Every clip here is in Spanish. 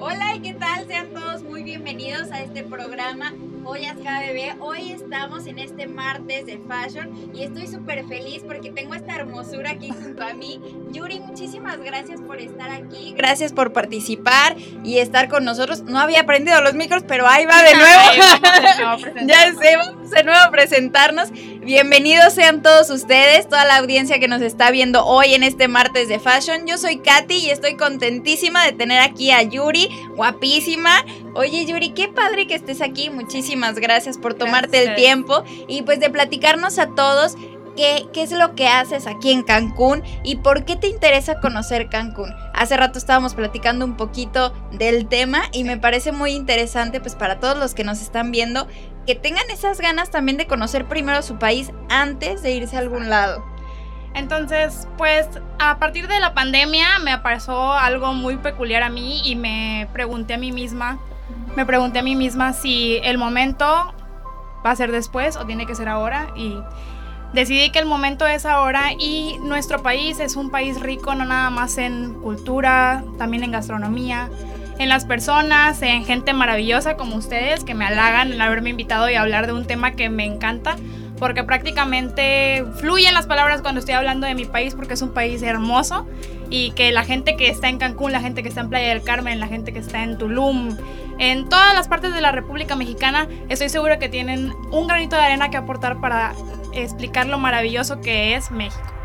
Hola y qué tal, sean todos muy bienvenidos a este programa Joyas KBB. Hoy estamos en este martes de fashion y estoy súper feliz porque tengo esta hermosura aquí junto a mí. Yuri, muchísimas gracias por estar aquí, gracias por participar y estar con nosotros. No había aprendido los micros, pero ahí va de nuevo. ya sé, vamos de nuevo a presentarnos. Bienvenidos sean todos ustedes, toda la audiencia que nos está viendo hoy en este martes de fashion. Yo soy Katy y estoy contentísima de tener aquí a Yuri, guapísima. Oye Yuri, qué padre que estés aquí. Muchísimas gracias por tomarte el tiempo y pues de platicarnos a todos Qué, qué, es lo que haces aquí en Cancún y por qué te interesa conocer Cancún. Hace rato estábamos platicando un poquito del tema y me parece muy interesante pues para todos los que nos están viendo que tengan esas ganas también de conocer primero su país antes de irse a algún lado. Entonces, pues a partir de la pandemia me pasó algo muy peculiar a mí y me pregunté a mí misma, me pregunté a mí misma si el momento va a ser después o tiene que ser ahora y decidí que el momento es ahora y nuestro país es un país rico no nada más en cultura, también en gastronomía, en las personas, en gente maravillosa como ustedes que me halagan en haberme invitado y hablar de un tema que me encanta, porque prácticamente fluyen las palabras cuando estoy hablando de mi país porque es un país hermoso y que la gente que está en Cancún, la gente que está en Playa del Carmen, la gente que está en Tulum, en todas las partes de la República Mexicana, estoy segura que tienen un granito de arena que aportar para explicar lo maravilloso que es México.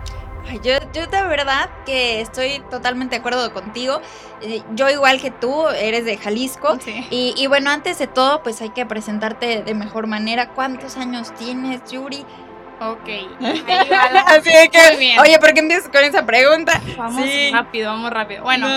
Yo, yo de verdad que estoy totalmente de acuerdo contigo. Eh, yo igual que tú, eres de Jalisco. Y, y, bueno, antes de todo, pues hay que presentarte de mejor manera. ¿Cuántos años tienes, Yuri? Ok. Así que, oye, ¿por qué empiezas con esa pregunta? Vamos rápido, vamos rápido. Bueno,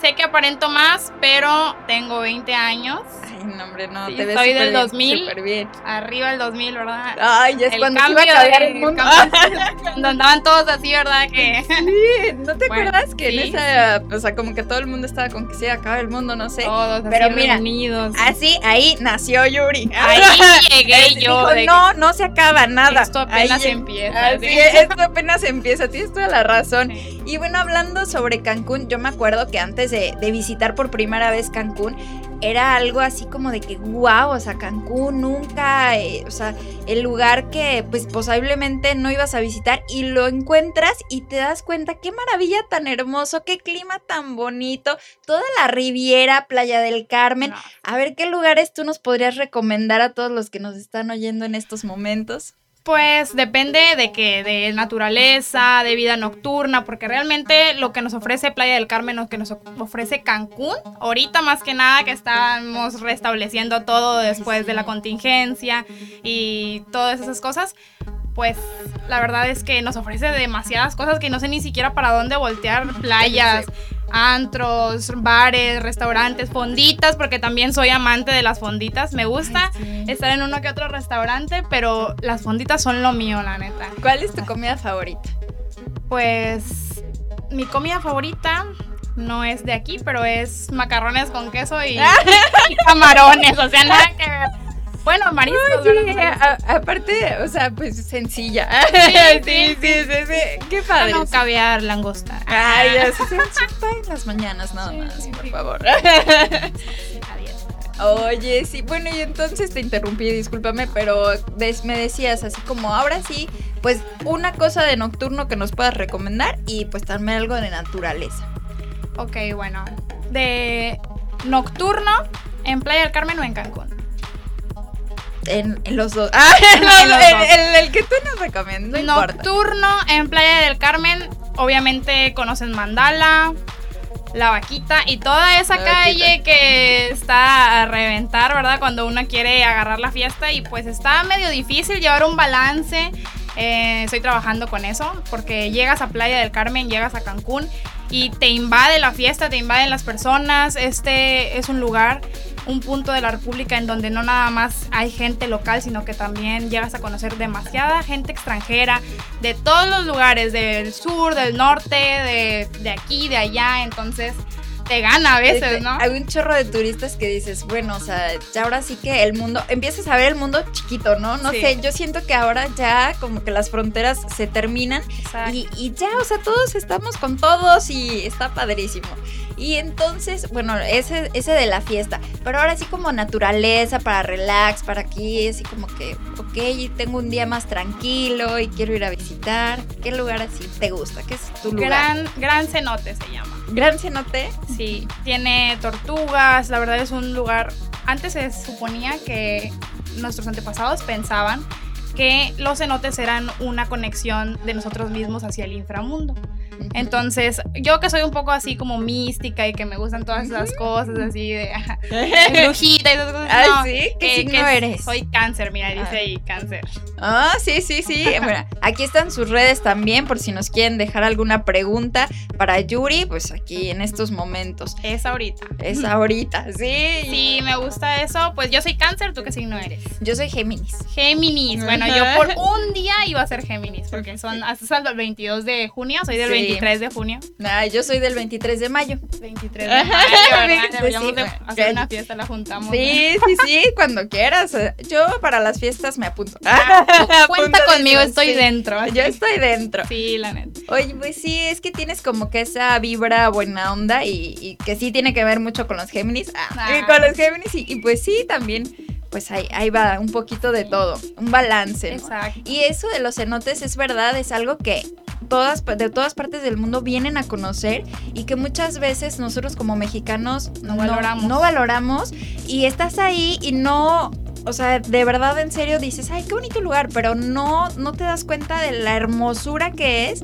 sé que aparento más, pero tengo 20 años. Ay, no, hombre, no, te ves Soy del 2000. bien. Arriba del 2000, ¿verdad? Ay, ya es cuando se iba a cambiar el mundo. cuando andaban todos así, ¿verdad? Que... Sí, ¿no te acuerdas que en esa, o sea, como que todo el mundo estaba con que se acaba el mundo, no sé. Todos pero así mira, Así, ahí nació Yuri. Ahí llegué yo. no, no se acaba nada. Apenas empieza. Así, esto apenas empieza, tienes toda la razón. Y bueno, hablando sobre Cancún, yo me acuerdo que antes de, de visitar por primera vez Cancún, era algo así como de que, wow, o sea, Cancún nunca, eh, o sea, el lugar que pues posiblemente no ibas a visitar y lo encuentras y te das cuenta qué maravilla tan hermoso, qué clima tan bonito, toda la Riviera, Playa del Carmen. A ver qué lugares tú nos podrías recomendar a todos los que nos están oyendo en estos momentos. Pues depende de que de naturaleza, de vida nocturna, porque realmente lo que nos ofrece Playa del Carmen, lo que nos ofrece Cancún, ahorita más que nada que estamos restableciendo todo después de la contingencia y todas esas cosas, pues la verdad es que nos ofrece demasiadas cosas que no sé ni siquiera para dónde voltear, playas, antros, bares, restaurantes, fonditas, porque también soy amante de las fonditas. Me gusta estar en uno que otro restaurante, pero las fonditas son lo mío, la neta. ¿Cuál es tu comida favorita? Pues mi comida favorita no es de aquí, pero es macarrones con queso y, y camarones, o sea, nada que ver. Bueno, mariscos. sí, aparte, o sea, pues sencilla. Sí, sí, sí, sí, Qué padre. No, caviar, langosta. Ay, ya se en las mañanas nada más, por favor. Oye, sí, bueno, y entonces te interrumpí, discúlpame, pero me decías así como, ahora sí, pues una cosa de nocturno que nos puedas recomendar y pues también algo de naturaleza. Ok, bueno, de nocturno en Playa del Carmen o en Cancún. En, los dos. Ah, el, que tú nos recomiendas. No Nocturno en Playa del Carmen. Obviamente conocen Mandala, La Vaquita y toda esa calle que está a reventar, ¿verdad? Cuando uno quiere agarrar la fiesta y pues está medio difícil llevar un balance. Eh, estoy trabajando con eso porque llegas a Playa del Carmen, llegas a Cancún y te invade la fiesta, te invaden las personas. Este es un lugar un punto de la República en donde no nada más hay gente local, sino que también llegas a conocer demasiada gente extranjera de todos los lugares, del sur, del norte, de, aquí, de allá. Entonces, te gana a veces, ¿no? Hay un chorro de turistas que dices, bueno, o sea, ya ahora sí que el mundo, empiezas a ver el mundo chiquito, ¿no? No sé, yo siento que ahora ya como que las fronteras se terminan y, y, ya, o sea, todos estamos con todos y está padrísimo. Y entonces, bueno, ese, ese de la fiesta, pero ahora sí como naturaleza, para relax, para aquí, así como que, ok, tengo un día más tranquilo y quiero ir a visitar. ¿Qué lugar así te gusta? ¿Qué es tu lugar? Gran, gran cenote se llama. ¿Gran cenote? Sí, tiene tortugas, la verdad es un lugar, antes se suponía que nuestros antepasados pensaban que los cenotes eran una conexión de nosotros mismos hacia el inframundo. Entonces, yo que soy un poco así como mística y que me gustan todas esas cosas así de, brujita y esas cosas. Ah, sí, ¿qué signo eres? Soy cáncer, mira, dice ah. ahí cáncer. Ah, sí, sí, sí. bueno, aquí están sus redes también por si nos quieren dejar alguna pregunta para Yuri, pues aquí en estos momentos. Es ahorita. Es ahorita, sí. Sí, me gusta eso. Pues yo soy cáncer, ¿tú qué signo eres? Yo soy Géminis. Géminis. Bueno, yo por un día iba a ser Géminis, porque son hasta el 22 de junio, soy del 23 de junio. Ah, yo soy del 23 de mayo. 23 de mayo, Deberíamos de hacer una fiesta, la juntamos. Sí, sí, sí, cuando quieras. Yo para las fiestas me apunto. Ah, cuenta conmigo, estoy dentro. Yo estoy dentro. Sí, la neta. Oye, pues sí, es que tienes como que esa vibra buena onda y, que sí tiene que ver mucho con los Géminis. Ah, ah. con los Géminis y, y pues sí, también pues ahí, ahí va un poquito de todo, un balance. Exacto. Y eso de los cenotes es verdad, es algo que todas, de todas partes del mundo vienen a conocer y que muchas veces nosotros como mexicanos no, valoramos. No, valoramos y estás ahí y no, o sea, de verdad en serio dices, ay, qué bonito lugar, pero no, no te das cuenta de la hermosura que es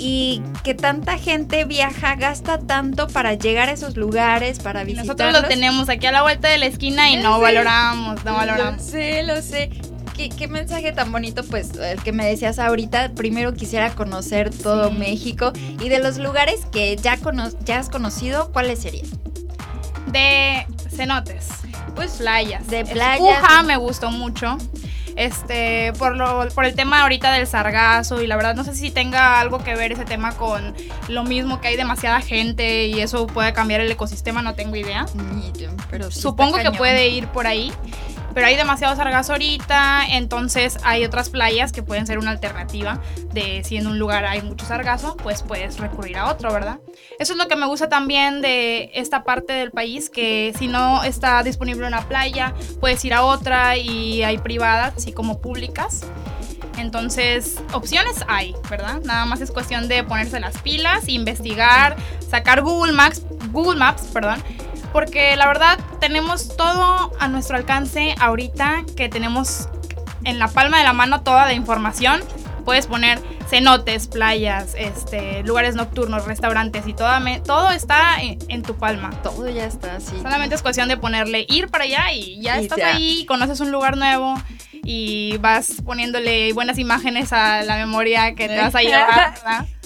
y que tanta gente viaja, gasta tanto para llegar a esos lugares, para visitarlos. Nosotros lo tenemos aquí a la vuelta de la esquina y no valoramos, no valoramos. Lo sé, lo sé. ¿Qué, mensaje tan bonito, pues, el que me decías ahorita. Primero quisiera conocer todo México y de los lugares que ya, ya has conocido, ¿cuáles serían? De cenotes. Pues playas. De playas. me gustó mucho este, por, lo, por el tema ahorita del sargazo y la verdad no sé si tenga algo que ver ese tema con lo mismo que hay demasiada gente y eso puede cambiar el ecosistema, no tengo idea. Pero Supongo que puede ir por ahí pero hay demasiado sargazo ahorita, entonces hay otras playas que pueden ser una alternativa de si en un lugar hay mucho sargazo, pues puedes recurrir a otro, ¿verdad? Eso es lo que me gusta también de esta parte del país, que si no está disponible una playa, puedes ir a otra y hay privadas, así como públicas. Entonces, opciones hay, ¿verdad? Nada más es cuestión de ponerse las pilas, investigar, sacar Google Maps, Google Maps, perdón, porque la verdad tenemos todo a nuestro alcance ahorita que tenemos en la palma de la mano toda la información. Puedes poner cenotes, playas, este, lugares nocturnos, restaurantes y todo, todo está en, tu palma. Todo ya está, sí. Solamente es cuestión de ponerle ir para allá y ya estás ahí, conoces un lugar nuevo y vas poniéndole buenas imágenes a la memoria que te vas a llevar.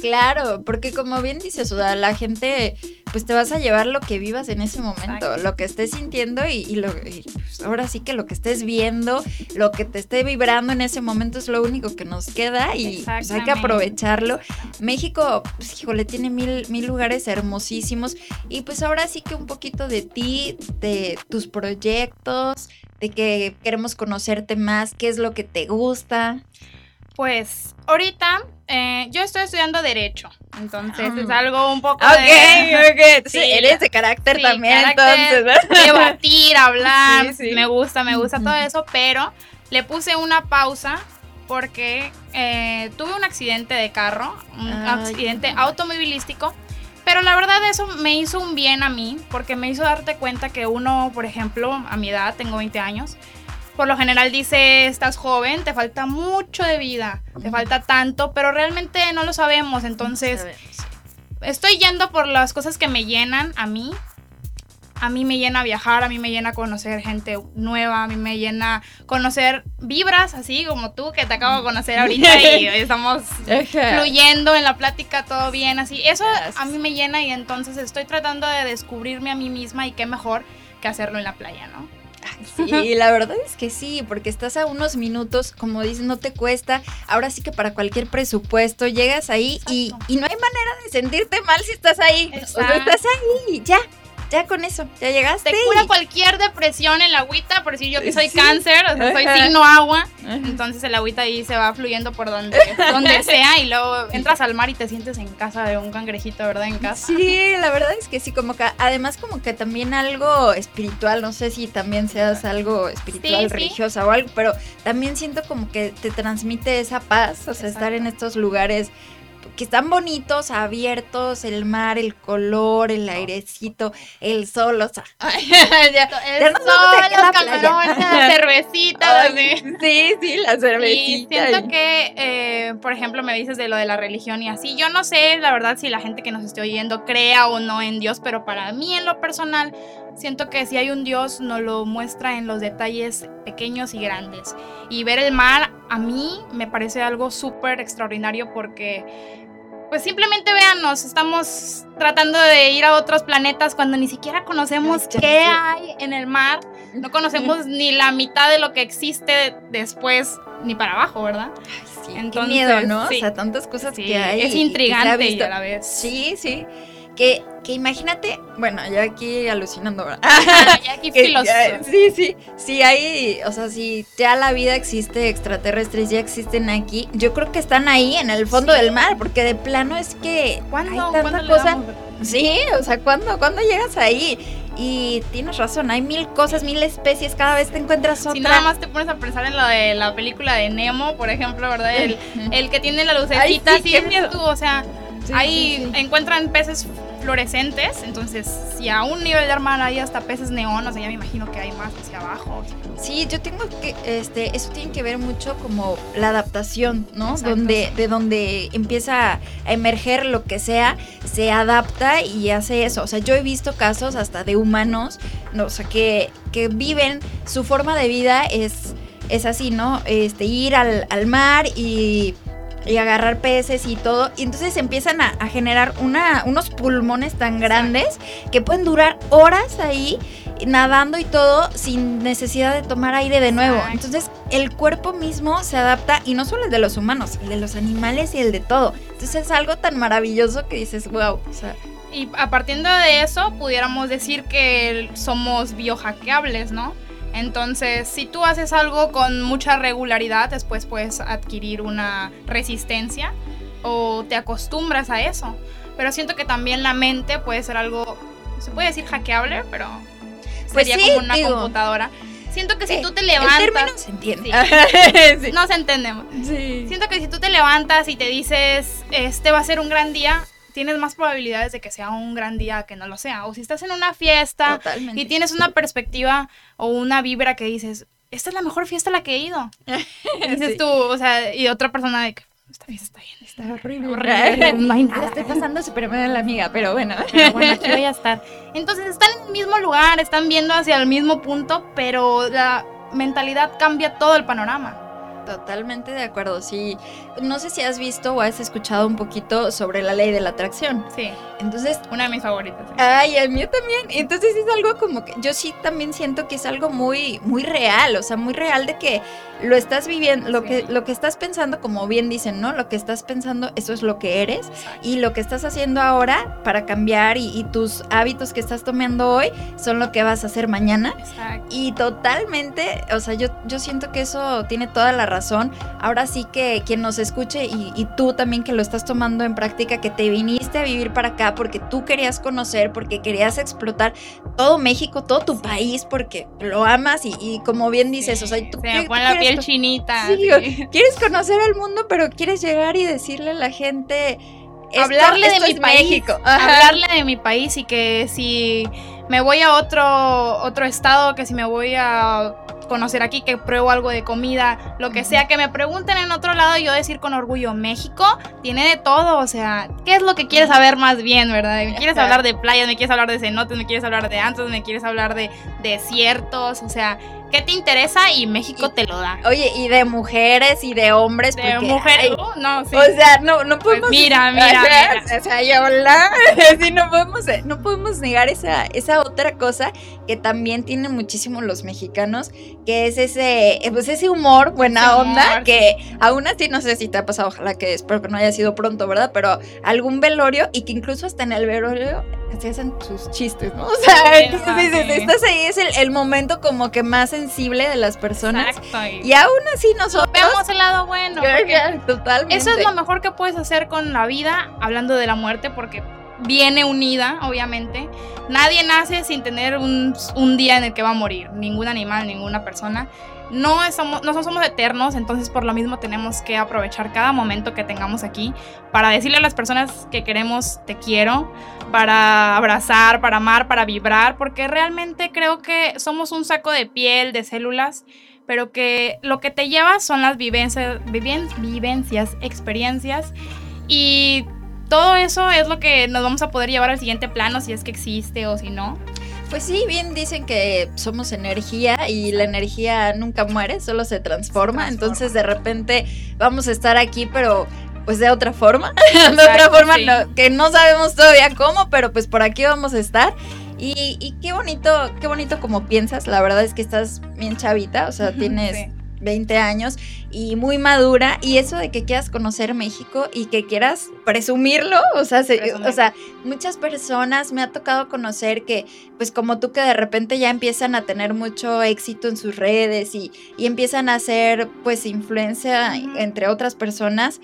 Claro, porque como bien dices, o la gente, pues te vas a llevar lo que vivas en ese momento, lo que estés sintiendo y, lo, pues, ahora sí que lo que estés viendo, lo que te esté vibrando en ese momento es lo único que nos queda y pues, hay que aprovecharlo. México, pues híjole, tiene mil, mil lugares hermosísimos y pues ahora sí que un poquito de ti, de tus proyectos, de que queremos conocerte más, qué es lo que te gusta. Pues ahorita eh, yo estoy estudiando Derecho, entonces es ah. algo un poco Ok, ok. Sí, eres de carácter también, entonces. Debatir, hablar, me gusta, me gusta todo eso, pero le puse una pausa porque eh, tuve un accidente de carro, un accidente automovilístico, pero la verdad eso me hizo un bien a mí, porque me hizo darte cuenta que uno, por ejemplo, a mi edad, tengo 20 años, por lo general dice, estás joven, te falta mucho de vida, te falta tanto, pero realmente no lo sabemos. Entonces, estoy yendo por las cosas que me llenan a mí. A mí me llena viajar, a mí me llena conocer gente nueva, a mí me llena conocer vibras así como tú que te acabo de conocer ahorita y estamos fluyendo en la plática, todo bien así. Eso a mí me llena y entonces estoy tratando de descubrirme a mí misma y qué mejor que hacerlo en la playa, ¿no? Sí, la verdad es que sí, porque estás a unos minutos, como dices, no te cuesta. Ahora sí que para cualquier presupuesto llegas ahí y, y, no hay manera de sentirte mal si estás ahí. O sea, estás ahí, ya, ya con eso, ya llegaste. Te cura cualquier depresión el agüita, por decir yo que soy cáncer, o sea, soy signo agua, entonces el agüita ahí se va fluyendo por donde, donde sea y luego entras al mar y te sientes en casa de un cangrejito, ¿verdad? En casa. Sí, la verdad es que sí, como que además como que también algo espiritual, no sé si también seas algo espiritual, religiosa o algo, pero también siento como que te transmite esa paz, o sea, estar en estos lugares que están bonitos, abiertos, el mar, el color, el airecito, el sol, o sea. ya, el sol, los camarones, la cervecita. sí, sí, la cervecita. Y siento que, eh, por ejemplo, me dices de lo de la religión y así. Yo no sé, la verdad, si la gente que nos esté oyendo crea o no en Dios, pero para mí en lo personal, siento que si hay un Dios, nos lo muestra en los detalles pequeños y grandes. Y ver el mar, a mí me parece algo súper extraordinario porque pues simplemente véanos, estamos tratando de ir a otros planetas cuando ni siquiera conocemos qué hay en el mar, no conocemos ni la mitad de lo que existe después ni para abajo, ¿verdad? Sí, Entonces, qué miedo, ¿no? O sea, tantas cosas que hay. Es intrigante y a la vez. Sí, sí. Que, que imagínate, bueno, ya aquí alucinando ahora. ya aquí filosofía. Sí, sí, sí hay, o sea, si ya la vida existe, extraterrestres ya existen aquí, yo creo que están ahí en el fondo del mar, porque de plano es que ¿Cuándo? hay tanta cosa. Sí, o sea, ¿cuándo, ¿cuándo llegas ahí? Y tienes razón, hay mil cosas, mil especies, cada vez te encuentras otra. Si nada más te pones a pensar en lo de la película de Nemo, por ejemplo, ¿verdad? El, el que tiene la lucecita, sí, tú, o sea, ahí encuentran peces fluorescentes, entonces si a un nivel de mar hay hasta peces neón, o sea, ya me imagino que hay más hacia abajo. Sí, yo tengo que, este, eso tiene que ver mucho como la adaptación, ¿no? Donde, de donde empieza a emerger lo que sea, se adapta y hace eso. O sea, yo he visto casos hasta de humanos, no, o sea, que, que viven, su forma de vida es, es así, ¿no? Este, ir al, al mar y y agarrar peces y todo. Y entonces empiezan a, generar una, unos pulmones tan grandes que pueden durar horas ahí nadando y todo sin necesidad de tomar aire de nuevo. Entonces el cuerpo mismo se adapta y no solo el de los humanos, el de los animales y el de todo. Entonces es algo tan maravilloso que dices, wow. y a partir de eso pudiéramos decir que somos biohackeables, ¿no? Entonces, si tú haces algo con mucha regularidad, después puedes adquirir una resistencia o te acostumbras a eso. Pero siento que también la mente puede ser algo, se puede decir hackeable, pero pues sería como una computadora. Siento que si eh, tú te levantas. El se entiende. sí. Nos entendemos. Siento que si tú te levantas y te dices, este va a ser un gran día, tienes más probabilidades de que sea un gran día que no lo sea. O si estás en una fiesta y tienes una perspectiva o una vibra que dices, esta es la mejor fiesta a la que he ido. Y dices tú, o sea, y otra persona de que esta fiesta está bien, está horrible, horrible no hay nada. Estoy pasando súper mal la amiga, pero bueno. Pero bueno, aquí voy a estar. Entonces están en el mismo lugar, están viendo hacia el mismo punto, pero la mentalidad cambia todo el panorama. Totalmente de acuerdo, sí. No sé si has visto o has escuchado un poquito sobre la ley de la atracción. Sí. Entonces... Una de mis favoritas. Ay, el mío también. Entonces es algo como que yo sí también siento que es algo muy, muy real, o sea, muy real de que lo estás viviendo, lo, que, lo que estás pensando, como bien dicen, ¿no? Lo que estás pensando, eso es lo que eres. Y lo que estás haciendo ahora para cambiar y, tus hábitos que estás tomando hoy son lo que vas a hacer mañana. Exacto. Y totalmente, o sea, yo, yo siento que eso tiene toda la razón. Ahora sí que quien nos escuche y, y tú también que lo estás tomando en práctica, que te viniste a vivir para acá porque tú querías conocer, porque querías explotar todo México, todo tu país, porque lo amas y, como bien dices, o sea, tú... la piel chinita. quieres conocer el mundo, pero quieres llegar y decirle a la gente... hablarle de mi país, hablarle de mi país y que si me voy a otro otro estado, que si me voy a conocer aquí, que pruebo algo de comida, lo que sea, que me pregunten en otro lado yo decir con orgullo, México tiene de todo, o sea, ¿qué es lo que quieres saber más bien, verdad? ¿Me quieres hablar de playas, me quieres hablar de cenotes, me quieres hablar de antros, me quieres hablar de desiertos, o sea, ¿Qué te interesa? Y México te lo da. Oye, y de mujeres y de hombres. De mujeres, uh, no, sí. O sea, no, no pues podemos. mira, mira, mira. O sea, yo sí, no podemos, no podemos negar esa, esa otra cosa que también tienen muchísimo los mexicanos, que es ese, pues ese humor, buena onda, que aún así no sé si te ha pasado, ojalá que espero que no haya sido pronto, ¿verdad? Pero algún velorio y que incluso hasta en el velorio así hacen sus chistes, ¿no? O sea, estás ahí, es el, momento como que más sensible de las personas. Exacto. Y aún así nosotros... Veamos el lado bueno. Totalmente. Eso es lo mejor que puedes hacer con la vida, hablando de la muerte, porque viene unida, obviamente. Nadie nace sin tener un, un, día en el que va a morir, ningún animal, ninguna persona. No somos, no somos eternos, entonces por lo mismo tenemos que aprovechar cada momento que tengamos aquí para decirle a las personas que queremos te quiero, para abrazar, para amar, para vibrar, porque realmente creo que somos un saco de piel, de células, pero que lo que te lleva son las vivencias, vivencias experiencias y todo eso es lo que nos vamos a poder llevar al siguiente plano, si es que existe o si no. Pues sí, bien dicen que somos energía y la energía nunca muere, solo se transforma. Entonces de repente vamos a estar aquí, pero pues de otra forma, de otra forma que no sabemos todavía cómo, pero pues por aquí vamos a estar. Y, qué bonito, qué bonito como piensas, la verdad es que estás bien chavita, o sea, tienes 20 años y muy madura y eso de que quieras conocer México y que quieras presumirlo, o sea, o sea, muchas personas me ha tocado conocer que pues como tú que de repente ya empiezan a tener mucho éxito en sus redes y, y empiezan a hacer pues influencia entre otras personas,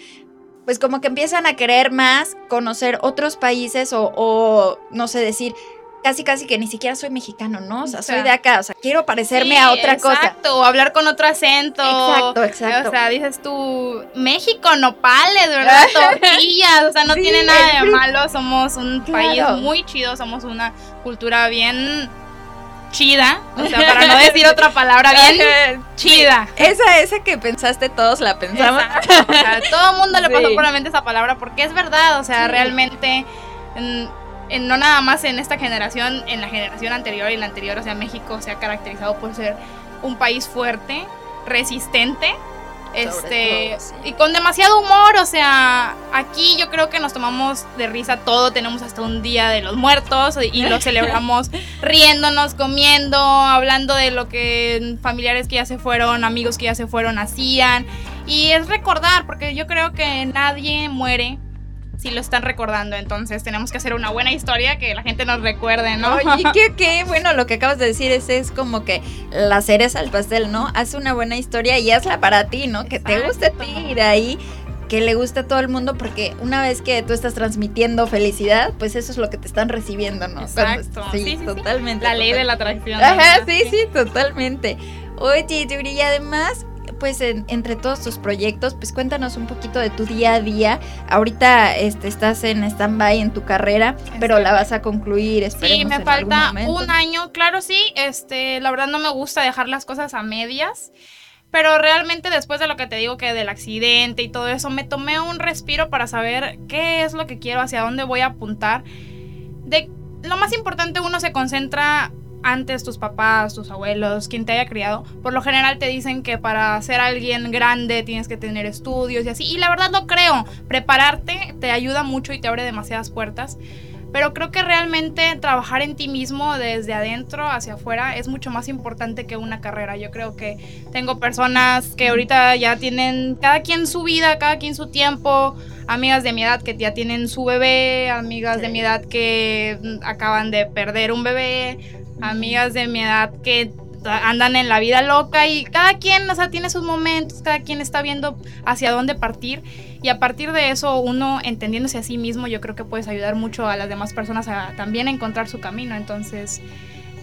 pues como que empiezan a querer más conocer otros países o, o no sé decir, casi casi que ni siquiera soy mexicano, ¿no? O sea, soy de acá, o sea, quiero parecerme a otra cosa. Exacto, o hablar con otro acento. Exacto, exacto. O sea, dices tú, México, nopales, ¿verdad? Tortillas, o sea, no tiene nada de malo, somos un país muy chido, somos una cultura bien chida, o sea, para no decir otra palabra bien chida. Esa, esa que pensaste todos la pensamos. O sea, todo el mundo le pasó por la mente esa palabra porque es verdad, o sea, realmente no nada más en esta generación, en la generación anterior y la anterior, o sea, México se ha caracterizado por ser un país fuerte, resistente, este y con demasiado humor, o sea, aquí yo creo que nos tomamos de risa todo, tenemos hasta un día de los muertos y lo celebramos riéndonos, comiendo, hablando de lo que familiares que ya se fueron, amigos que ya se fueron hacían y es recordar porque yo creo que nadie muere si lo están recordando. Entonces tenemos que hacer una buena historia que la gente nos recuerde, ¿no? Qué, qué bueno, lo que acabas de decir es, es como que la cereza al pastel, ¿no? Haz una buena historia y hazla para ti, ¿no? Que te guste a ti y de ahí que le guste a todo el mundo porque una vez que tú estás transmitiendo felicidad, pues eso es lo que te están recibiendo, ¿no? Exacto. sí, totalmente. La ley de la atracción. Ajá, sí, sí, totalmente. Oye, Yuri, y además pues entre todos tus proyectos, pues cuéntanos un poquito de tu día a día. Ahorita este, estás en stand-by en tu carrera, pero la vas a concluir, Sí, me falta un año, claro sí, este, la verdad no me gusta dejar las cosas a medias. Pero realmente después de lo que te digo que del accidente y todo eso, me tomé un respiro para saber qué es lo que quiero, hacia dónde voy a apuntar. De lo más importante uno se concentra antes tus papás, tus abuelos, quien te haya criado, por lo general te dicen que para ser alguien grande tienes que tener estudios y así. Y la verdad lo creo. Prepararte te ayuda mucho y te abre demasiadas puertas. Pero creo que realmente trabajar en ti mismo desde adentro hacia afuera es mucho más importante que una carrera. Yo creo que tengo personas que ahorita ya tienen cada quien su vida, cada quien su tiempo, amigas de mi edad que ya tienen su bebé, amigas de mi edad que acaban de perder un bebé, amigas de mi edad que andan en la vida loca y cada quien, o sea, tiene sus momentos, cada quien está viendo hacia dónde partir y a partir de eso uno entendiéndose a sí mismo, yo creo que puedes ayudar mucho a las demás personas a también encontrar su camino, entonces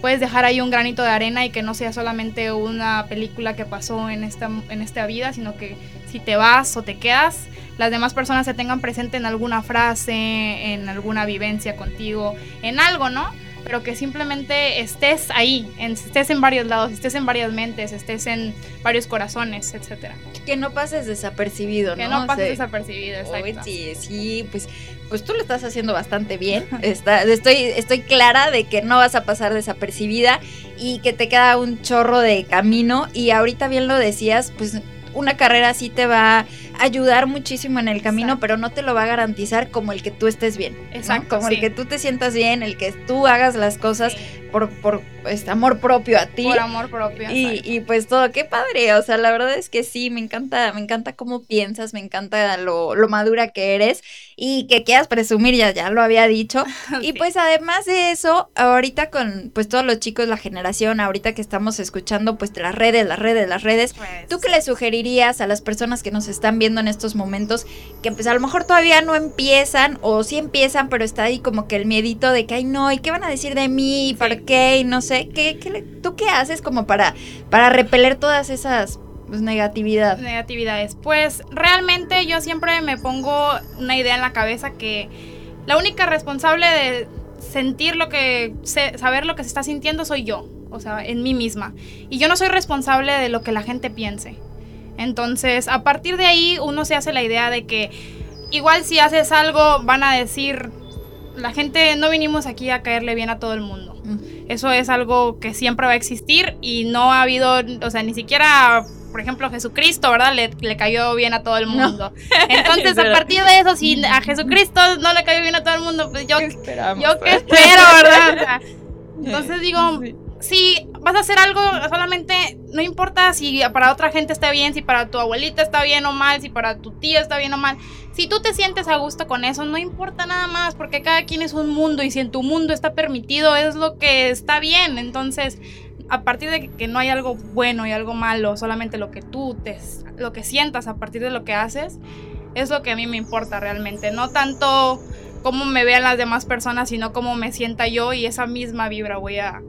puedes dejar ahí un granito de arena y que no sea solamente una película que pasó en esta, en esta vida, sino que si te vas o te quedas, las demás personas se tengan presente en alguna frase, en alguna vivencia contigo, en algo, ¿no? Pero que simplemente estés ahí, estés en varios lados, estés en varias mentes, estés en varios corazones, etcétera. Que no pases desapercibido, ¿no? Que no pases desapercibido, exacto. sí, sí, pues, pues tú lo estás haciendo bastante bien. Está, estoy, estoy clara de que no vas a pasar desapercibida y que te queda un chorro de camino y ahorita bien lo decías, pues una carrera sí te va ayudar muchísimo en el camino, pero no te lo va a garantizar como el que tú estés bien. Exacto. Como el que tú te sientas bien, el que tú hagas las cosas por, por este, amor propio a ti. Por amor propio. Y, y, pues todo, qué padre. O sea, la verdad es que sí, me encanta, me encanta cómo piensas, me encanta lo, lo madura que eres y que quieras presumir, ya, ya lo había dicho. Y pues además de eso, ahorita con pues todos los chicos, la generación, ahorita que estamos escuchando pues las redes, las redes, las redes, pues, ¿tú qué le sugerirías a las personas que nos están viendo en estos momentos que pues a lo mejor todavía no empiezan o sí empiezan, pero está ahí como que el miedito de que, ay no, ¿y qué van a decir de mí? ¿Por qué? Y no sé, ¿qué, qué, ¿tú qué haces como para, para repeler todas esas pues, negatividad. Negatividades. Pues realmente yo siempre me pongo una idea en la cabeza que la única responsable de sentir lo que, saber lo que se está sintiendo soy yo, o sea, en mí misma. Y yo no soy responsable de lo que la gente piense. Entonces, a partir de ahí uno se hace la idea de que igual si haces algo van a decir, la gente no vinimos aquí a caerle bien a todo el mundo. Eso es algo que siempre va a existir y no ha habido, o sea, ni siquiera por ejemplo, Jesucristo, ¿verdad? Le, cayó bien a todo el mundo. Entonces, a partir de eso, si a Jesucristo no le cayó bien a todo el mundo, pues yo, yo qué espero, ¿verdad? entonces digo, si vas a hacer algo, solamente no importa si para otra gente está bien, si para tu abuelita está bien o mal, si para tu tío está bien o mal. Si tú te sientes a gusto con eso, no importa nada más, porque cada quien es un mundo y si en tu mundo está permitido, es lo que está bien. Entonces, a partir de que no hay algo bueno y algo malo, solamente lo que tú te, lo que sientas a partir de lo que haces, es lo que a mí me importa realmente. No tanto cómo me vean las demás personas, sino cómo me sienta yo y esa misma vibra voy a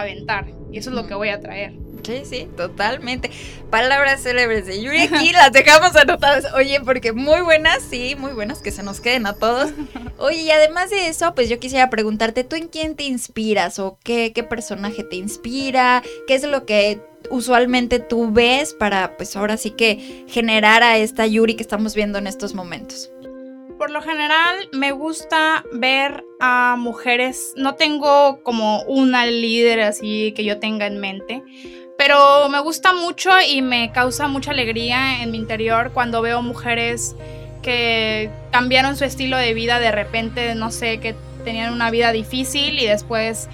aventar. Y eso es lo que voy a traer. Sí, sí, totalmente. Palabras célebres de Yuri aquí las dejamos anotadas. Oye, porque muy buenas, sí, muy buenas, que se nos queden a todos. Oye, y además de eso, pues yo quisiera preguntarte, ¿tú en quién te inspiras o qué, qué personaje te inspira? ¿Qué es lo que usualmente tú ves para, pues ahora sí que generar a esta Yuri que estamos viendo en estos momentos? Por lo general me gusta ver a mujeres, no tengo como una líder así que yo tenga en mente, pero me gusta mucho y me causa mucha alegría en mi interior cuando veo mujeres que cambiaron su estilo de vida de repente, no sé, que tenían una vida difícil y después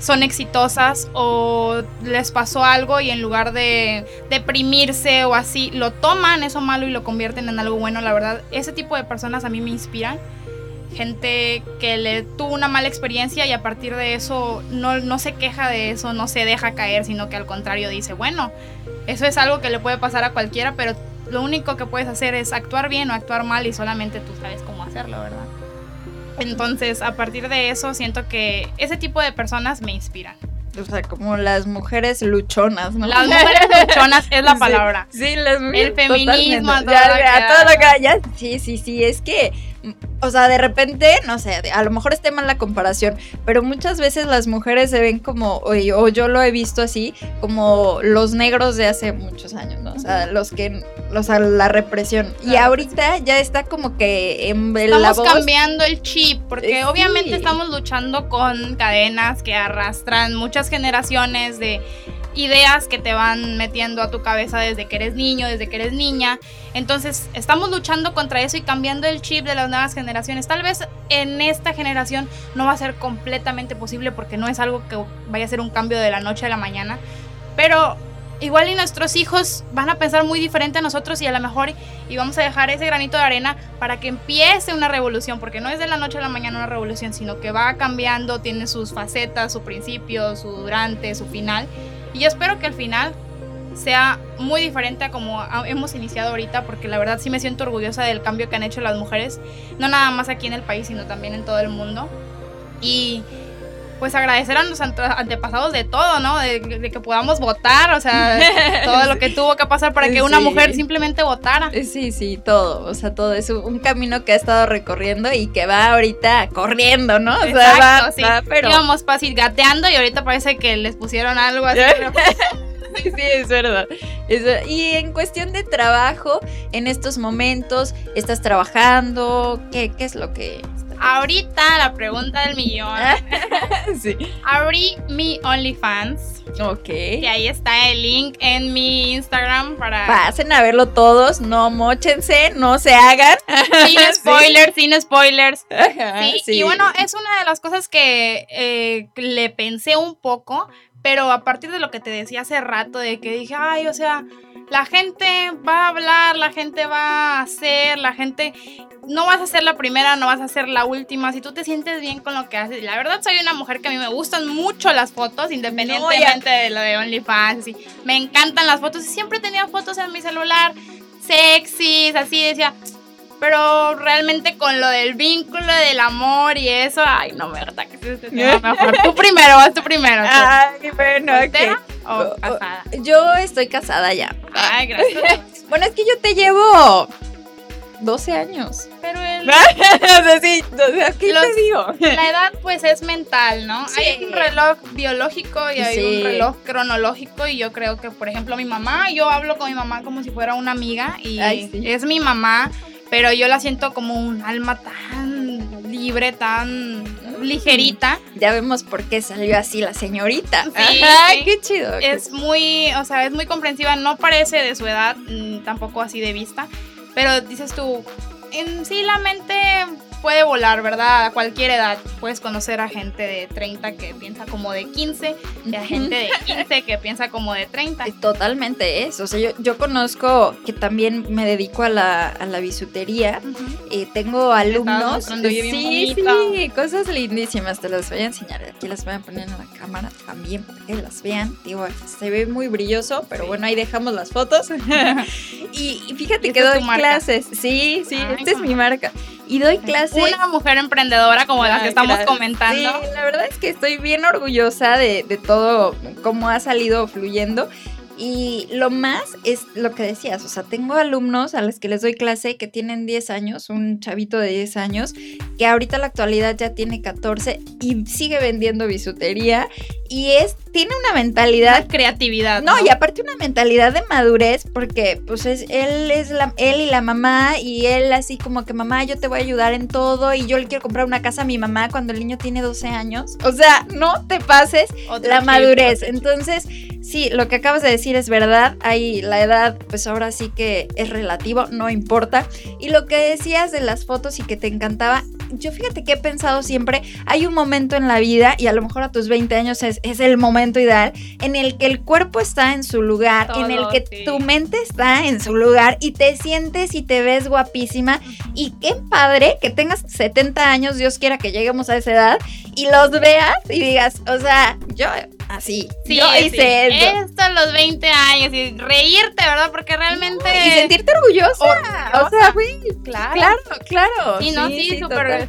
son exitosas o les pasó algo y en lugar de deprimirse o así, lo toman eso malo y lo convierten en algo bueno. La verdad, ese tipo de personas a mí me inspiran gente que le tuvo una mala experiencia y a partir de eso no, no se queja de eso, no se deja caer, sino que al contrario dice, bueno, eso es algo que le puede pasar a cualquiera, pero lo único que puedes hacer es actuar bien o actuar mal y solamente tú sabes cómo hacerlo, ¿verdad? Entonces, a partir de eso, siento que ese tipo de personas me inspiran. O sea, como las mujeres luchonas, ¿no? Las mujeres luchonas es la palabra. Sí, las mujeres. El feminismo, todo, lo que, Sí, sí, sí. Es que o sea, de repente, no sé, a lo mejor esté mal la comparación, pero muchas veces las mujeres se ven como, o, yo lo he visto así, como los negros de hace muchos años, ¿no? O sea, los que, o sea, la represión. Y ahorita ya está como que en Estamos cambiando el chip, porque obviamente estamos luchando con cadenas que arrastran muchas generaciones de ideas que te van metiendo a tu cabeza desde que eres niño, desde que eres niña. Entonces, estamos luchando contra eso y cambiando el chip de las nuevas generaciones. Tal vez en esta generación no va a ser completamente posible porque no es algo que vaya a ser un cambio de la noche a la mañana, pero igual y nuestros hijos van a pensar muy diferente a nosotros y a lo mejor y vamos a dejar ese granito de arena para que empiece una revolución, porque no es de la noche a la mañana una revolución, sino que va cambiando, tiene sus facetas, su principio, su durante, su final. Y yo espero que al final sea muy diferente a como hemos iniciado ahorita, porque la verdad sí me siento orgullosa del cambio que han hecho las mujeres, no nada más aquí en el país, sino también en todo el mundo. Y pues agradecer a los antepasados de todo, ¿no? De, que podamos votar, o sea, todo lo que tuvo que pasar para que una mujer simplemente votara. Sí, sí, todo, o sea, todo es un camino que ha estado recorriendo y que va ahorita corriendo, ¿no? O sea, va, sí. pero... Íbamos fácil gateando y ahorita parece que les pusieron algo así. sí, sí, es verdad. Y en cuestión de trabajo, en estos momentos, ¿estás trabajando? ¿Qué, qué es lo que Ahorita la pregunta del millón. sí. Abrí mi OnlyFans. Ok. Y ahí está el link en mi Instagram para... Pasen a verlo todos, no mochense, no se hagan. Sin spoilers, sin spoilers. Ajá, Sí, sí. y bueno, es una de las cosas que eh, le pensé un poco, pero a partir de lo que te decía hace rato, de que dije, ay, o sea, la gente va a hablar, la gente va a hacer, la gente... No vas a ser la primera, no vas a ser la última. Si tú te sientes bien con lo que haces. La verdad, soy una mujer que a mí me gustan mucho las fotos, independientemente de lo de OnlyFans. Me encantan las fotos siempre tenía fotos en mi celular sexys, así decía. Pero realmente con lo del vínculo del amor y eso, ay, no, verdad que sí, sí, no, mejor. Tú primero, vas tú primero. tú. Ay, bueno, ¿Soltera ok. o casada? Yo estoy casada ya. Ay, gracias. Bueno, es que yo te llevo 12 años. Pero el- o sea, sí, o sea, ¿qué Los- te digo? la edad pues es mental, ¿no? Sí. Hay un reloj biológico y hay Sí. un reloj cronológico y yo creo que, por ejemplo, mi mamá, yo hablo con mi mamá como si fuera una amiga y Ay, sí. es mi mamá, pero yo la siento como un alma tan libre, tan ligerita. Ya vemos por qué salió así la señorita. Sí, sí. qué chido. Es muy, o sea, es muy comprensiva, no parece de su edad, tampoco así de vista, pero dices tú, en sí la mente puede volar, ¿verdad? A cualquier edad. Puedes conocer a gente de 30 que piensa como de 15 y a gente de 15 que piensa como de 30. Eh, Totalmente eso. O sea, yo, yo conozco que también me dedico a la, a la bisutería. Ujú. Eh, tengo alumnos. Sí, sí, cosas lindísimas. Te las voy a enseñar. Aquí las voy a poner en la cámara también para que las vean. Digo, se ve muy brilloso, pero Sí. bueno, ahí dejamos las fotos. y, y fíjate ¿Y que es doy clases. Sí, sí, Ay, esta es mi marca. Y doy clases. Una mujer emprendedora como las Ay, que estamos gracias. comentando. Sí, la verdad es que estoy bien orgullosa de, de todo cómo ha salido fluyendo. Y lo más es lo que decías, o sea, tengo alumnos a los que les doy clase que tienen 10 años, un chavito de 10 años, que ahorita en la actualidad ya tiene 14 y sigue vendiendo bisutería y es, tiene una mentalidad La creatividad. no, y aparte una mentalidad de madurez, porque pues es, él es la, él y la mamá, y él así como que mamá, yo te voy a ayudar en todo, y yo le quiero comprar una casa a mi mamá cuando el niño tiene 12 años. O sea, no te pases Otro la chip, madurez. chip. Sí, lo que acabas de decir es verdad. Hay la edad, pues ahora sí que es relativo, no importa. Y lo que decías de las fotos y que te encantaba, yo fíjate que he pensado siempre, hay un momento en la vida, y a lo mejor a tus 20 años es, es el momento ideal, en el que el cuerpo está en su lugar, en el que sí. tu mente está en su lugar y te sientes y te ves guapísima. Y qué padre que tengas 70 años, Dios quiera que lleguemos a esa edad, y los veas y digas, o sea, yo así, Sí, yo sí. hice esto. Esto a los 20 años y reírte, ¿verdad? Porque realmente... Y sentirte orgullosa. Orgullosa. O sea, güey, Claro. claro, claro. Sí, no, sí, súper. total.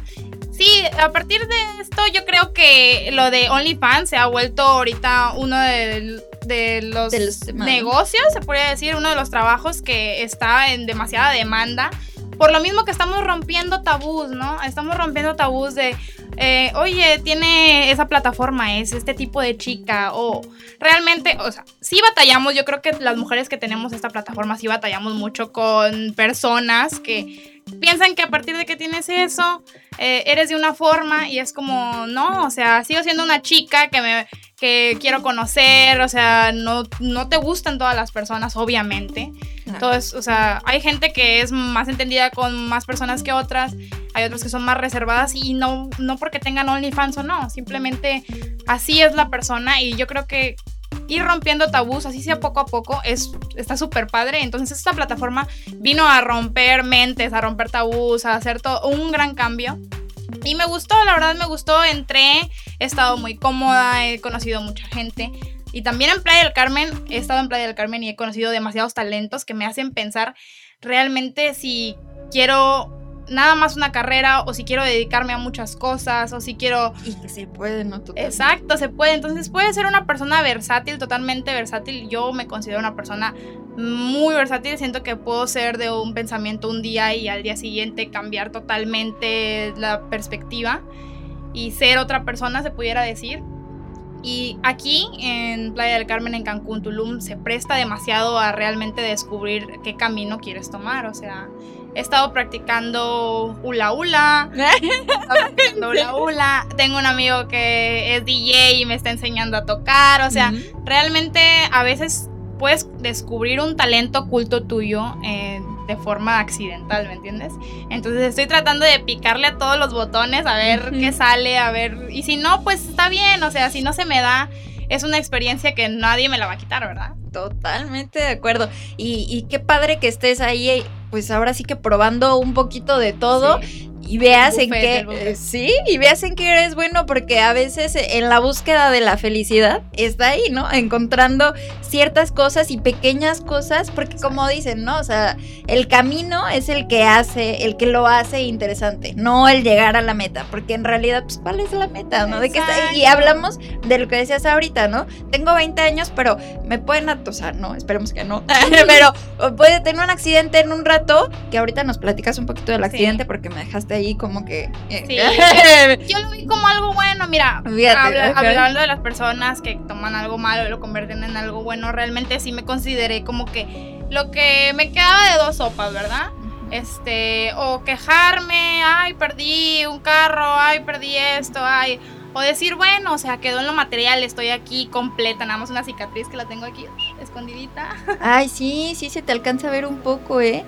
Sí, a partir de esto yo creo que lo de OnlyFans se ha vuelto ahorita uno de, de los, negocios, se podría decir, uno de los trabajos que está en demasiada demanda. Por lo mismo que estamos rompiendo tabús, ¿no? Estamos rompiendo tabús de, eh, oye, tiene esa plataforma, es este tipo de chica, o realmente, o sea, sí batallamos, yo creo que las mujeres que tenemos esta plataforma sí batallamos mucho con personas que piensan que a partir de que tienes eso, eh, eres de una forma y es como, no, o sea, sigo siendo una chica que me que quiero conocer, o sea, no, no te gustan todas las personas, obviamente. Entonces, o sea, hay gente que es más entendida con más personas que otras, hay otras que son más reservadas y no, no porque tengan OnlyFans o no, simplemente así es la persona y yo creo que ir rompiendo tabús, así sea poco a poco, es, está súper padre. Entonces esta plataforma vino a romper mentes, a romper tabús, a hacer todo un gran cambio. Y me gustó, la verdad me gustó, entré, he estado muy cómoda, he conocido mucha gente. Y también en Playa del Carmen, he estado en Playa del Carmen y he conocido demasiados talentos que me hacen pensar realmente si quiero nada más una carrera o si quiero dedicarme a muchas cosas o si quiero... Y que se puede, ¿no? Totalmente. Exacto, se puede. Entonces puede ser una persona versátil, totalmente versátil. Yo me considero una persona muy versátil. Siento que puedo ser de un pensamiento un día y al día siguiente cambiar totalmente la perspectiva y ser otra persona, se pudiera decir. Y aquí en Playa del Carmen, en Cancún, Tulum, se presta demasiado a realmente descubrir qué camino quieres tomar. O sea, He estado practicando hula hula. practicando hula hula. Tengo un amigo que es DJ y me está enseñando a tocar. O sea, realmente a veces puedes descubrir un talento oculto tuyo eh, de forma accidental, ¿me entiendes? Entonces estoy tratando de picarle a todos los botones a ver qué sale, a ver. Y si no, pues está bien. O sea, si no se me da, es una experiencia que nadie me la va a quitar, ¿verdad? Totalmente de acuerdo. Y, y qué padre que estés ahí, pues ahora sí que probando un poquito de todo. Y veas en qué eh, sí, y veas en qué eres bueno porque a veces en la búsqueda de la felicidad está ahí, ¿no? Encontrando ciertas cosas y pequeñas cosas porque como dicen, ¿no? O sea, el camino es el que hace, el que lo hace interesante, no el llegar a la meta, porque en realidad pues cuál es la meta, ¿no? De que y hablamos de lo que decías ahorita, ¿no? Tengo 20 años, pero me pueden atosar, no, esperemos que no. pero puede tener un accidente en un rato, que ahorita nos platicas un poquito del accidente porque me dejaste ahí como que... Eh, yo lo vi como algo bueno, mira, hablando de las personas que toman algo malo y lo convierten en algo bueno, realmente sí me consideré como que lo que me quedaba de dos sopas, ¿verdad? Este, o quejarme, ay, perdí un carro, ay, perdí esto, ay... O decir, bueno, o sea, quedó en lo material, estoy aquí completa, nada más una cicatriz que la tengo aquí escondidita. Ay, sí, sí, se te alcanza a ver un poco, ¿eh?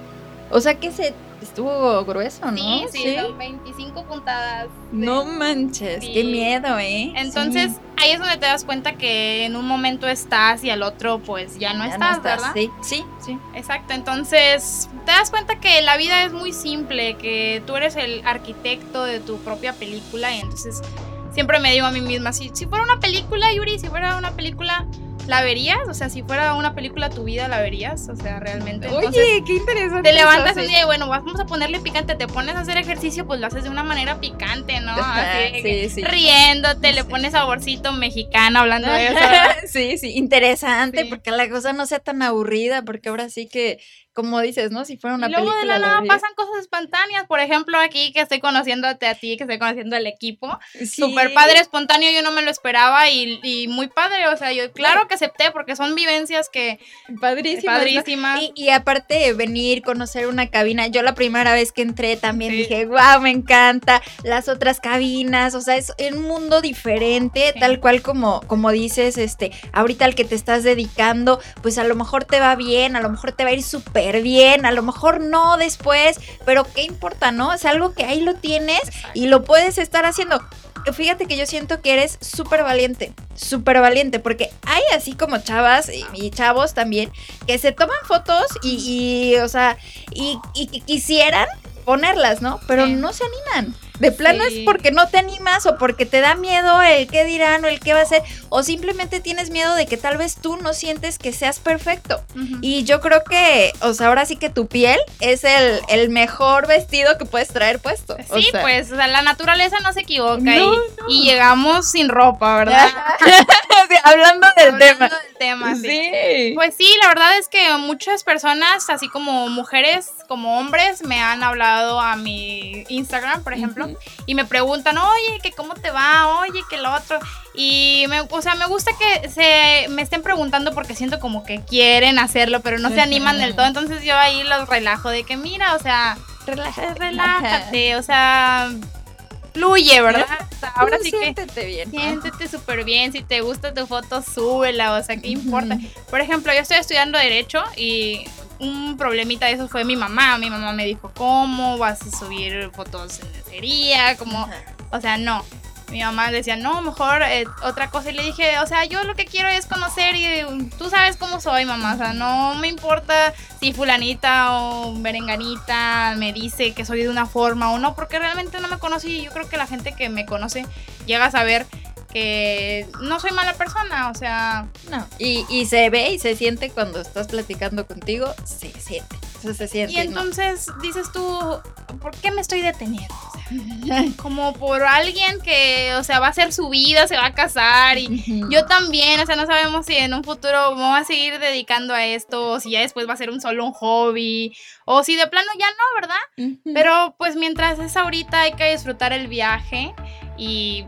O sea que se estuvo grueso, ¿no? Sí, sí, son 25 puntadas. No manches, qué miedo, ¿eh? Entonces, ahí es donde te das cuenta que en un momento estás y al otro pues ya no, estás, ¿verdad? Sí, sí, sí. Exacto, entonces te das cuenta que la vida es muy simple, que tú eres el arquitecto de tu propia película y entonces siempre me digo a mí misma, si, si fuera una película, Yuri, si fuera una película ¿La verías? O sea, si fuera una película tu vida, ¿la verías? O sea, realmente. Oye, qué interesante. Te levantas un día y bueno, vamos a ponerle picante, te pones a hacer ejercicio, pues lo haces de una manera picante, ¿no? Así, sí, sí. Riéndote, le pones saborcito mexicano hablando de eso. sí, sí, interesante, porque la cosa no sea tan aburrida, porque ahora sí que como dices, ¿no? Si fuera una y luego película. de la nada pasan cosas espontáneas. Por ejemplo, aquí que estoy conociéndote a ti, que estoy conociendo al equipo. Súper padre, espontáneo, yo no me lo esperaba y, muy padre. O sea, yo claro que acepté porque son vivencias que. Padrísimas. Padrísimas. Y, aparte venir, conocer una cabina. Yo la primera vez que entré también dije, wow, me encanta. Las otras cabinas. O sea, es un mundo diferente, tal cual como, como dices, este, ahorita al que te estás dedicando, pues a lo mejor te va bien, a lo mejor te va a ir súper bien, a lo mejor no después, pero qué importa, ¿no? Es algo que ahí lo tienes y lo puedes estar haciendo. Fíjate que yo siento que eres súper valiente, súper valiente, porque hay así como chavas y, chavos también que se toman fotos y, o sea, y, y, quisieran ponerlas, ¿no? Pero no se animan. De plano es porque no te animas o porque te da miedo el qué dirán o el qué va a ser o simplemente tienes miedo de que tal vez tú no sientes que seas perfecto. Y yo creo que, o sea, ahora sí que tu piel es el, el mejor vestido que puedes traer puesto. Sí, pues, o sea, la naturaleza no se equivoca y, llegamos sin ropa, ¿verdad? hablando del tema. Del tema sí. Pues sí, la verdad es que muchas personas, así como mujeres, como hombres, me han hablado a mi Instagram, por ejemplo y me preguntan, oye, que cómo te va, oye, que lo otro. Y, me, o sea, me gusta que se me estén preguntando porque siento como que quieren hacerlo, pero no se animan del todo. Entonces yo ahí los relajo de que, mira, o sea, relájate, relájate, o sea fluye, ¿verdad? ahora sí siéntete bien. Siéntete súper bien. Si te gusta tu foto, súbela. O sea, ¿qué importa? Por ejemplo, yo estoy estudiando Derecho y un problemita de eso fue mi mamá. Mi mamá me dijo, ¿cómo vas a subir fotos en lencería? Como, o sea, no. Mi mamá decía, no, mejor eh, otra cosa. Y le dije, o sea, yo lo que quiero es conocer y tú sabes cómo soy, mamá. O sea, no me importa si fulanita o berenganita me dice que soy de una forma o no, porque realmente no me conoce y yo creo que la gente que me conoce llega a saber que no soy mala persona, o sea... No, y, se ve y se siente cuando estás platicando contigo, se siente, se siente. Y entonces dices tú, ¿por qué me estoy deteniendo? como por alguien que, o sea, va a hacer su vida, se va a casar y yo también, o sea, no sabemos si en un futuro vamos a seguir dedicando a esto, o si ya después va a ser un solo un hobby, o si de plano ya no, ¿verdad? Pero pues mientras es ahorita hay que disfrutar el viaje y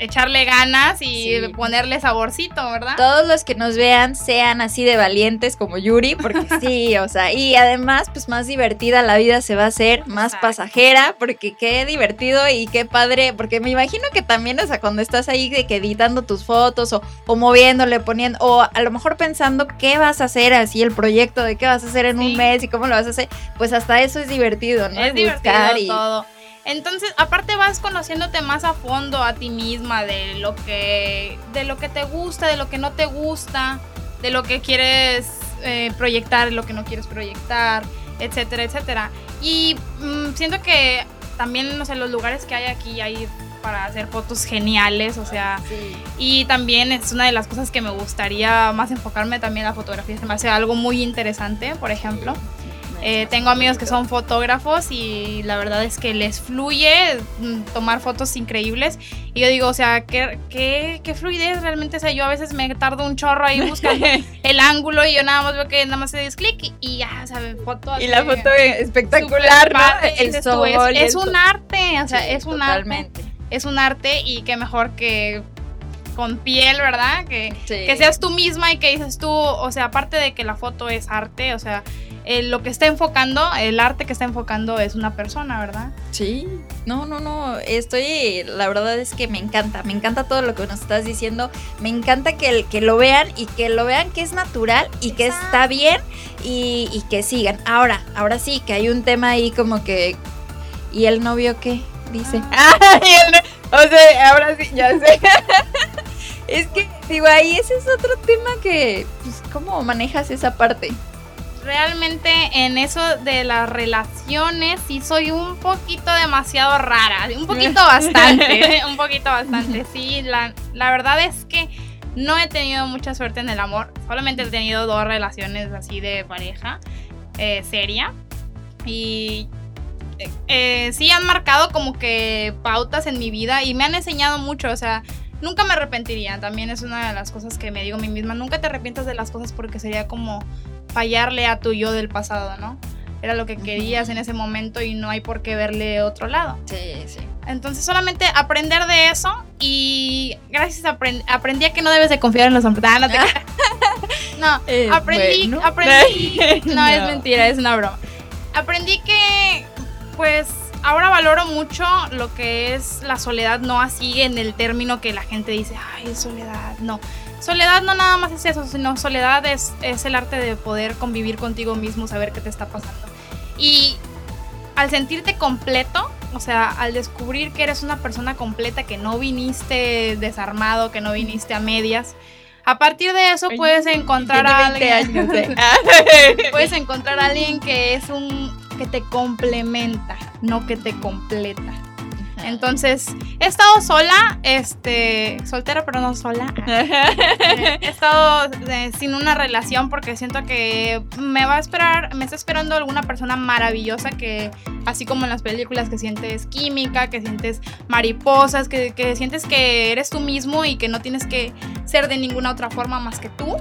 echarle ganas y ponerle saborcito, ¿verdad? Todos los que nos vean sean así de valientes como Yuri, porque sí, o sea, y además, pues más divertida la vida se va a hacer, más pasajera, porque qué divertido y qué padre, porque me imagino que también, o sea, cuando estás ahí de que editando tus fotos o, o moviéndole, poniendo, o a lo mejor pensando qué vas a hacer, así el proyecto de qué vas a hacer en un mes y cómo lo vas a hacer, pues hasta eso es divertido, ¿no? Es divertido todo. Entonces, aparte vas conociéndote más a fondo a ti misma de lo que de lo que te gusta, de lo que no te gusta, de lo que quieres eh, proyectar, de lo que no quieres proyectar, etcétera, etcétera. Y mm, siento que también, no sé, los lugares que hay aquí hay para hacer fotos geniales, o sea, y también es una de las cosas que me gustaría más enfocarme también en la fotografía, se me hace algo muy interesante, por ejemplo. Eh, tengo amigos que son fotógrafos y la verdad es que les fluye mm, tomar fotos increíbles. Y yo digo, o sea, ¿qué, qué, fluidez realmente. O sea, yo a veces me tardo un chorro ahí buscando el ángulo y yo nada más veo que nada más se des clic y ya, ¿sabes? Foto. Y la foto espectacular, ¿no? El sol, es, un arte, o sea, es un arte. Es un arte y qué mejor que con piel, ¿verdad? Que, que seas tú misma y que dices tú, o sea, aparte de que la foto es arte, o sea, eh, lo que está enfocando, el arte que está enfocando es una persona, ¿verdad? Sí, no, no, no, estoy, la verdad es que me encanta, me encanta todo lo que nos estás diciendo, me encanta que, que lo vean y que lo vean que es natural y que está bien y, que sigan. Ahora, ahora sí, que hay un tema ahí como que, ¿y el novio qué? Dice. Ah. o sea, ahora sí, ya sé. es que, digo, ahí ese es otro tema que, pues, ¿cómo manejas esa parte? Realmente en eso de las relaciones sí soy un poquito demasiado rara, un poquito bastante, un poquito bastante, sí, la, la verdad es que no he tenido mucha suerte en el amor, solamente he tenido dos relaciones así de pareja eh, seria y eh, sí han marcado como que pautas en mi vida y me han enseñado mucho, o sea, nunca me arrepentiría, también es una de las cosas que me digo a mí misma, nunca te arrepientas de las cosas porque sería como fallarle a tu yo del pasado, ¿no? Era lo que querías en ese momento y no hay por qué verle otro lado. Sí, sí. Entonces solamente aprender de eso y gracias a aprendí a que no debes de confiar en los hombres. Ah, no, te no eh, aprendí, aprendí. no, es mentira, es una broma. Aprendí que, pues, ahora valoro mucho lo que es la soledad, no así en el término que la gente dice, ay, soledad, no Soledad no nada más es eso, sino soledad es, es el arte de poder convivir contigo mismo, saber qué te está pasando. Y al sentirte completo, o sea, al descubrir que eres una persona completa, que no viniste desarmado, que no viniste a medias, a partir de eso puedes encontrar a alguien. ¿eh? puedes encontrar a alguien que es un que te complementa, no que te completa. Entonces, he estado sola, este, soltera pero no sola. he estado eh, sin una relación porque siento que me va a esperar, me está esperando alguna persona maravillosa que, así como en las películas, que sientes química, que sientes mariposas, que, sientes que eres tú mismo y que no tienes que ser de ninguna otra forma más que tú.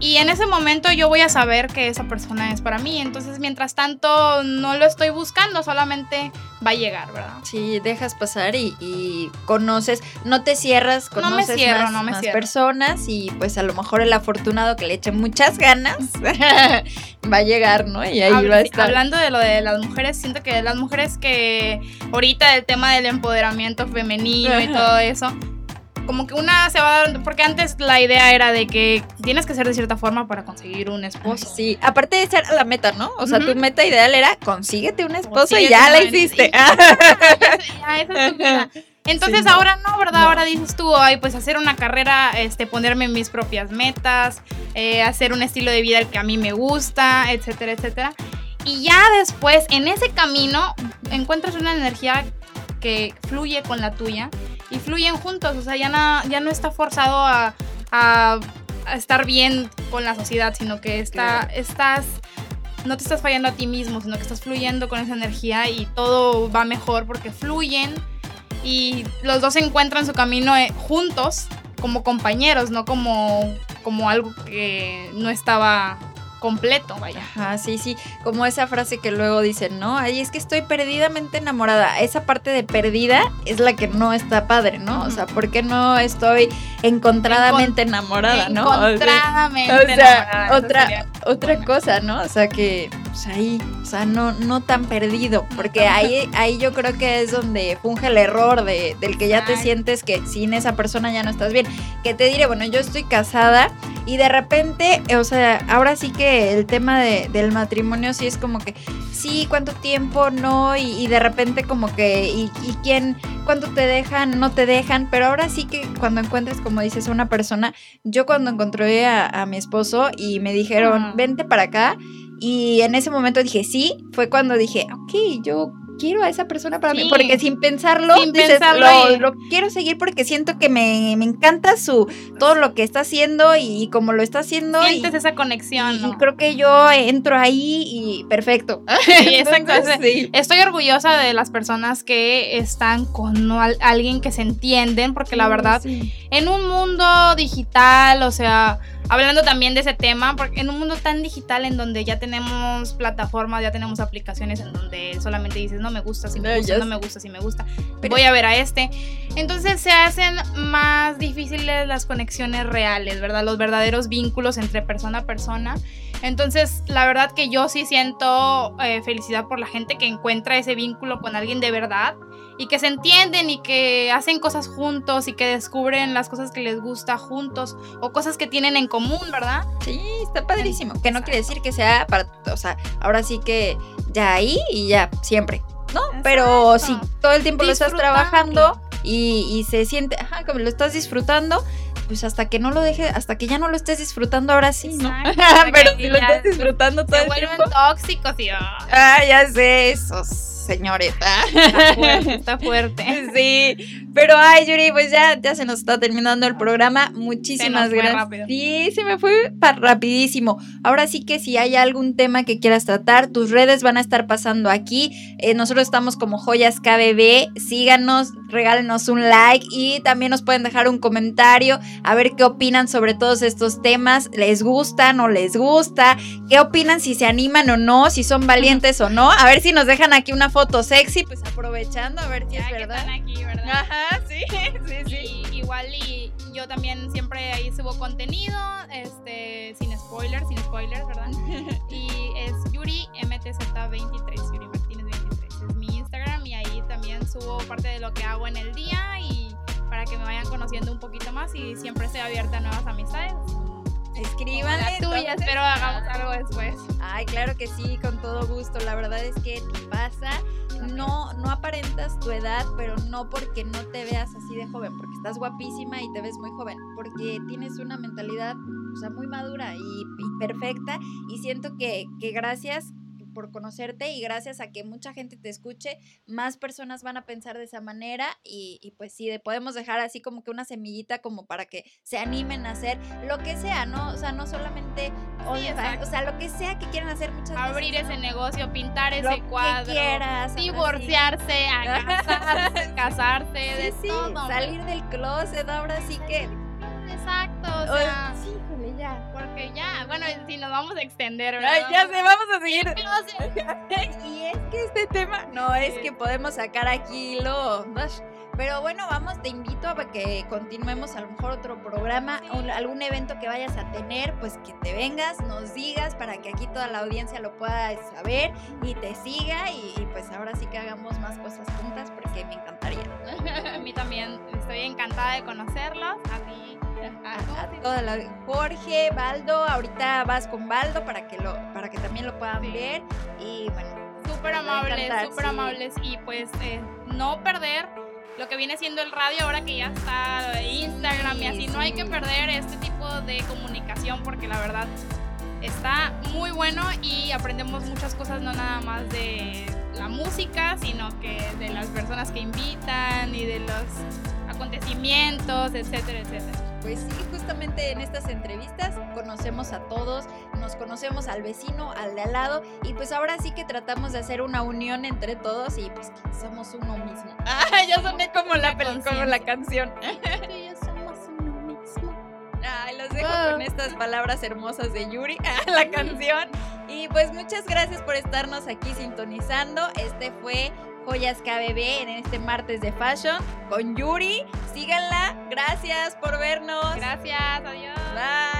Y en ese momento yo voy a saber que esa persona es para mí. Entonces, mientras tanto, no lo estoy buscando, solamente va a llegar, ¿verdad? Sí, dejas pasar y, conoces, no te cierras, conoces no más, personas y pues a lo mejor el afortunado que le eche muchas ganas va a llegar, ¿no? Y ahí va a estar. Hablando de lo de las mujeres, siento que las mujeres que ahorita el tema del empoderamiento femenino y todo eso, como que una se va a dar, porque antes la idea era de que tienes que ser de cierta forma para conseguir un esposo. Sí, aparte de ser la meta, ¿no? O sea, tu meta ideal era consíguete un esposo y ya la hiciste. Entonces ahora no, ¿verdad? Ahora dices tú, ay, pues hacer una carrera, este, ponerme mis propias metas, eh, hacer un estilo de vida el que a mí me gusta, etcétera, etcétera. Y ya después, en ese camino, encuentras una energía que fluye con la tuya y fluyen juntos, o sea, ya no, ya no está forzado a, estar bien con la sociedad, sino que está, estás, no te estás fallando a ti mismo, sino que estás fluyendo con esa energía y todo va mejor porque fluyen y los dos encuentran su camino eh, juntos como compañeros, no como, como algo que no estaba completo, vaya. Ajá, sí, sí, como esa frase que luego dicen, ¿no? Ay, es que estoy perdidamente enamorada. Esa parte de perdida es la que no está padre, ¿no? O sea, ¿por qué no estoy encontradamente enamorada, no? Encontradamente o sea, otra, otra cosa, ¿no? O sea, que pues ahí, o sea, no, no tan perdido, porque ahí, ahí yo creo que es donde funge el error de, del que ya te sientes que sin esa persona ya no estás bien. Que te diré, bueno, yo estoy casada y de repente, o sea, ahora sí que el tema de, del matrimonio sí es como que, sí, cuánto tiempo, no, y, de repente como que, y, y quién, cuánto te dejan, no te dejan, pero ahora sí que cuando encuentres, como dices, a una persona, yo cuando encontré a, a mi esposo y me dijeron, vente para acá, y en ese momento dije, sí, fue cuando dije, ok, yo quiero a esa persona para mí, porque sin pensarlo, dices, lo, quiero seguir porque siento que me, encanta su todo lo que está haciendo y, como lo está haciendo. Sientes esa conexión. Y, creo que yo entro ahí y perfecto. Sí, exacto. Estoy orgullosa de las personas que están con alguien que se entienden, porque la verdad, en un mundo digital, o sea hablando también de ese tema, porque en un mundo tan digital en donde ya tenemos plataformas, ya tenemos aplicaciones en donde solamente dices, no me gusta, si me gusta, no me gusta, si me gusta, voy a ver a este. Entonces se hacen más difíciles las conexiones reales, ¿verdad? Los verdaderos vínculos entre persona a persona. Entonces, la verdad que yo sí siento eh, felicidad por la gente que encuentra ese vínculo con alguien de verdad y que se entienden y que hacen cosas juntos y que descubren las cosas que les gusta juntos o cosas que tienen en común, ¿verdad? Sí, está padrísimo. Que no quiere decir que sea para, o sea, ahora sí que ya ahí y ya siempre, ¿no? Pero si todo el tiempo lo estás trabajando y, y se siente, ajá, como lo estás disfrutando, pues hasta que no lo deje, hasta que ya no lo estés disfrutando ahora sí, ¿no? Pero si lo estás disfrutando todo el tiempo. tóxicos y ah, ya sé, esos señorita. Está fuerte, está fuerte. Sí, pero ay, Yuri, pues ya, ya se nos está terminando el programa. Muchísimas gracias. Sí, se me fue rapidísimo. Ahora sí que si hay algún tema que quieras tratar, tus redes van a estar pasando aquí. Eh, nosotros estamos como Joyas KBB. Síganos, regálenos un like y también nos pueden dejar un comentario a ver qué opinan sobre todos estos temas. ¿Les gusta, no les gusta? ¿Qué opinan si se animan o no? Si son valientes o no. A ver si nos dejan aquí una foto sexy, pues aprovechando a ver si es verdad. están aquí, ¿verdad? Ajá, sí, sí, sí. igual y yo también siempre ahí subo contenido, este, sin spoilers, sin spoilers, ¿verdad? y es Yuri MTZ23, Yuri Martínez 23. Es mi Instagram y ahí también subo parte de lo que hago en el día y para que me vayan conociendo un poquito más y siempre estoy abierta a nuevas amistades. Escríbanle. tuya, espero hagamos algo después. Ay, claro que sí, con todo gusto. La verdad es que te pasa. No, no aparentas tu edad, pero no porque no te veas así de joven, porque estás guapísima y te ves muy joven, porque tienes una mentalidad, o sea, muy madura y, perfecta. Y siento que, que gracias por conocerte y gracias a que mucha gente te escuche, más personas van a pensar de esa manera y, pues sí, podemos dejar así como que una semillita como para que se animen a hacer lo que sea, ¿no? O sea, no solamente, o sea, lo que sea que quieran hacer muchas Abrir veces. ese negocio, pintar ese cuadro, que quieras, divorciarse, casarse, casarse, de todo. Salir del closet, ahora sí que... Exacto, o sea... sí, ya. Porque ya, bueno, si nos vamos a extender, ¿verdad? ya sé, vamos a seguir. y es que este tema, no, es que podemos sacar aquí lo... Pero bueno, vamos, te invito a que continuemos a lo mejor otro programa, algún evento que vayas a tener, pues que te vengas, nos digas para que aquí toda la audiencia lo pueda saber y te siga y, pues ahora sí que hagamos más cosas juntas porque me encantaría. a mí también estoy encantada de conocerlos, a ti a, toda la Jorge, Baldo, ahorita vas con Baldo para que lo para que también lo puedan ver. Y bueno, súper amables, súper amables. Y pues eh, no perder lo que viene siendo el radio ahora que ya está Instagram y así, no hay que perder este tipo de comunicación porque la verdad está muy bueno y aprendemos muchas cosas no nada más de la música, sino que de las personas que invitan y de los acontecimientos, etcétera, etcétera. Pues sí, justamente en estas entrevistas conocemos a todos, nos conocemos al vecino, al de al lado, y pues ahora sí que tratamos de hacer una unión entre todos y pues que somos uno mismo. Ah, ya soné como la, como la canción. somos uno mismo. Ay, los dejo dejo con estas palabras hermosas de Yuri, la canción. Y pues muchas gracias por estarnos aquí sintonizando. Este fue Joyas KBB en este martes de Fashion con Yuri. Síganla. Gracias por vernos. Gracias. Adiós. Bye.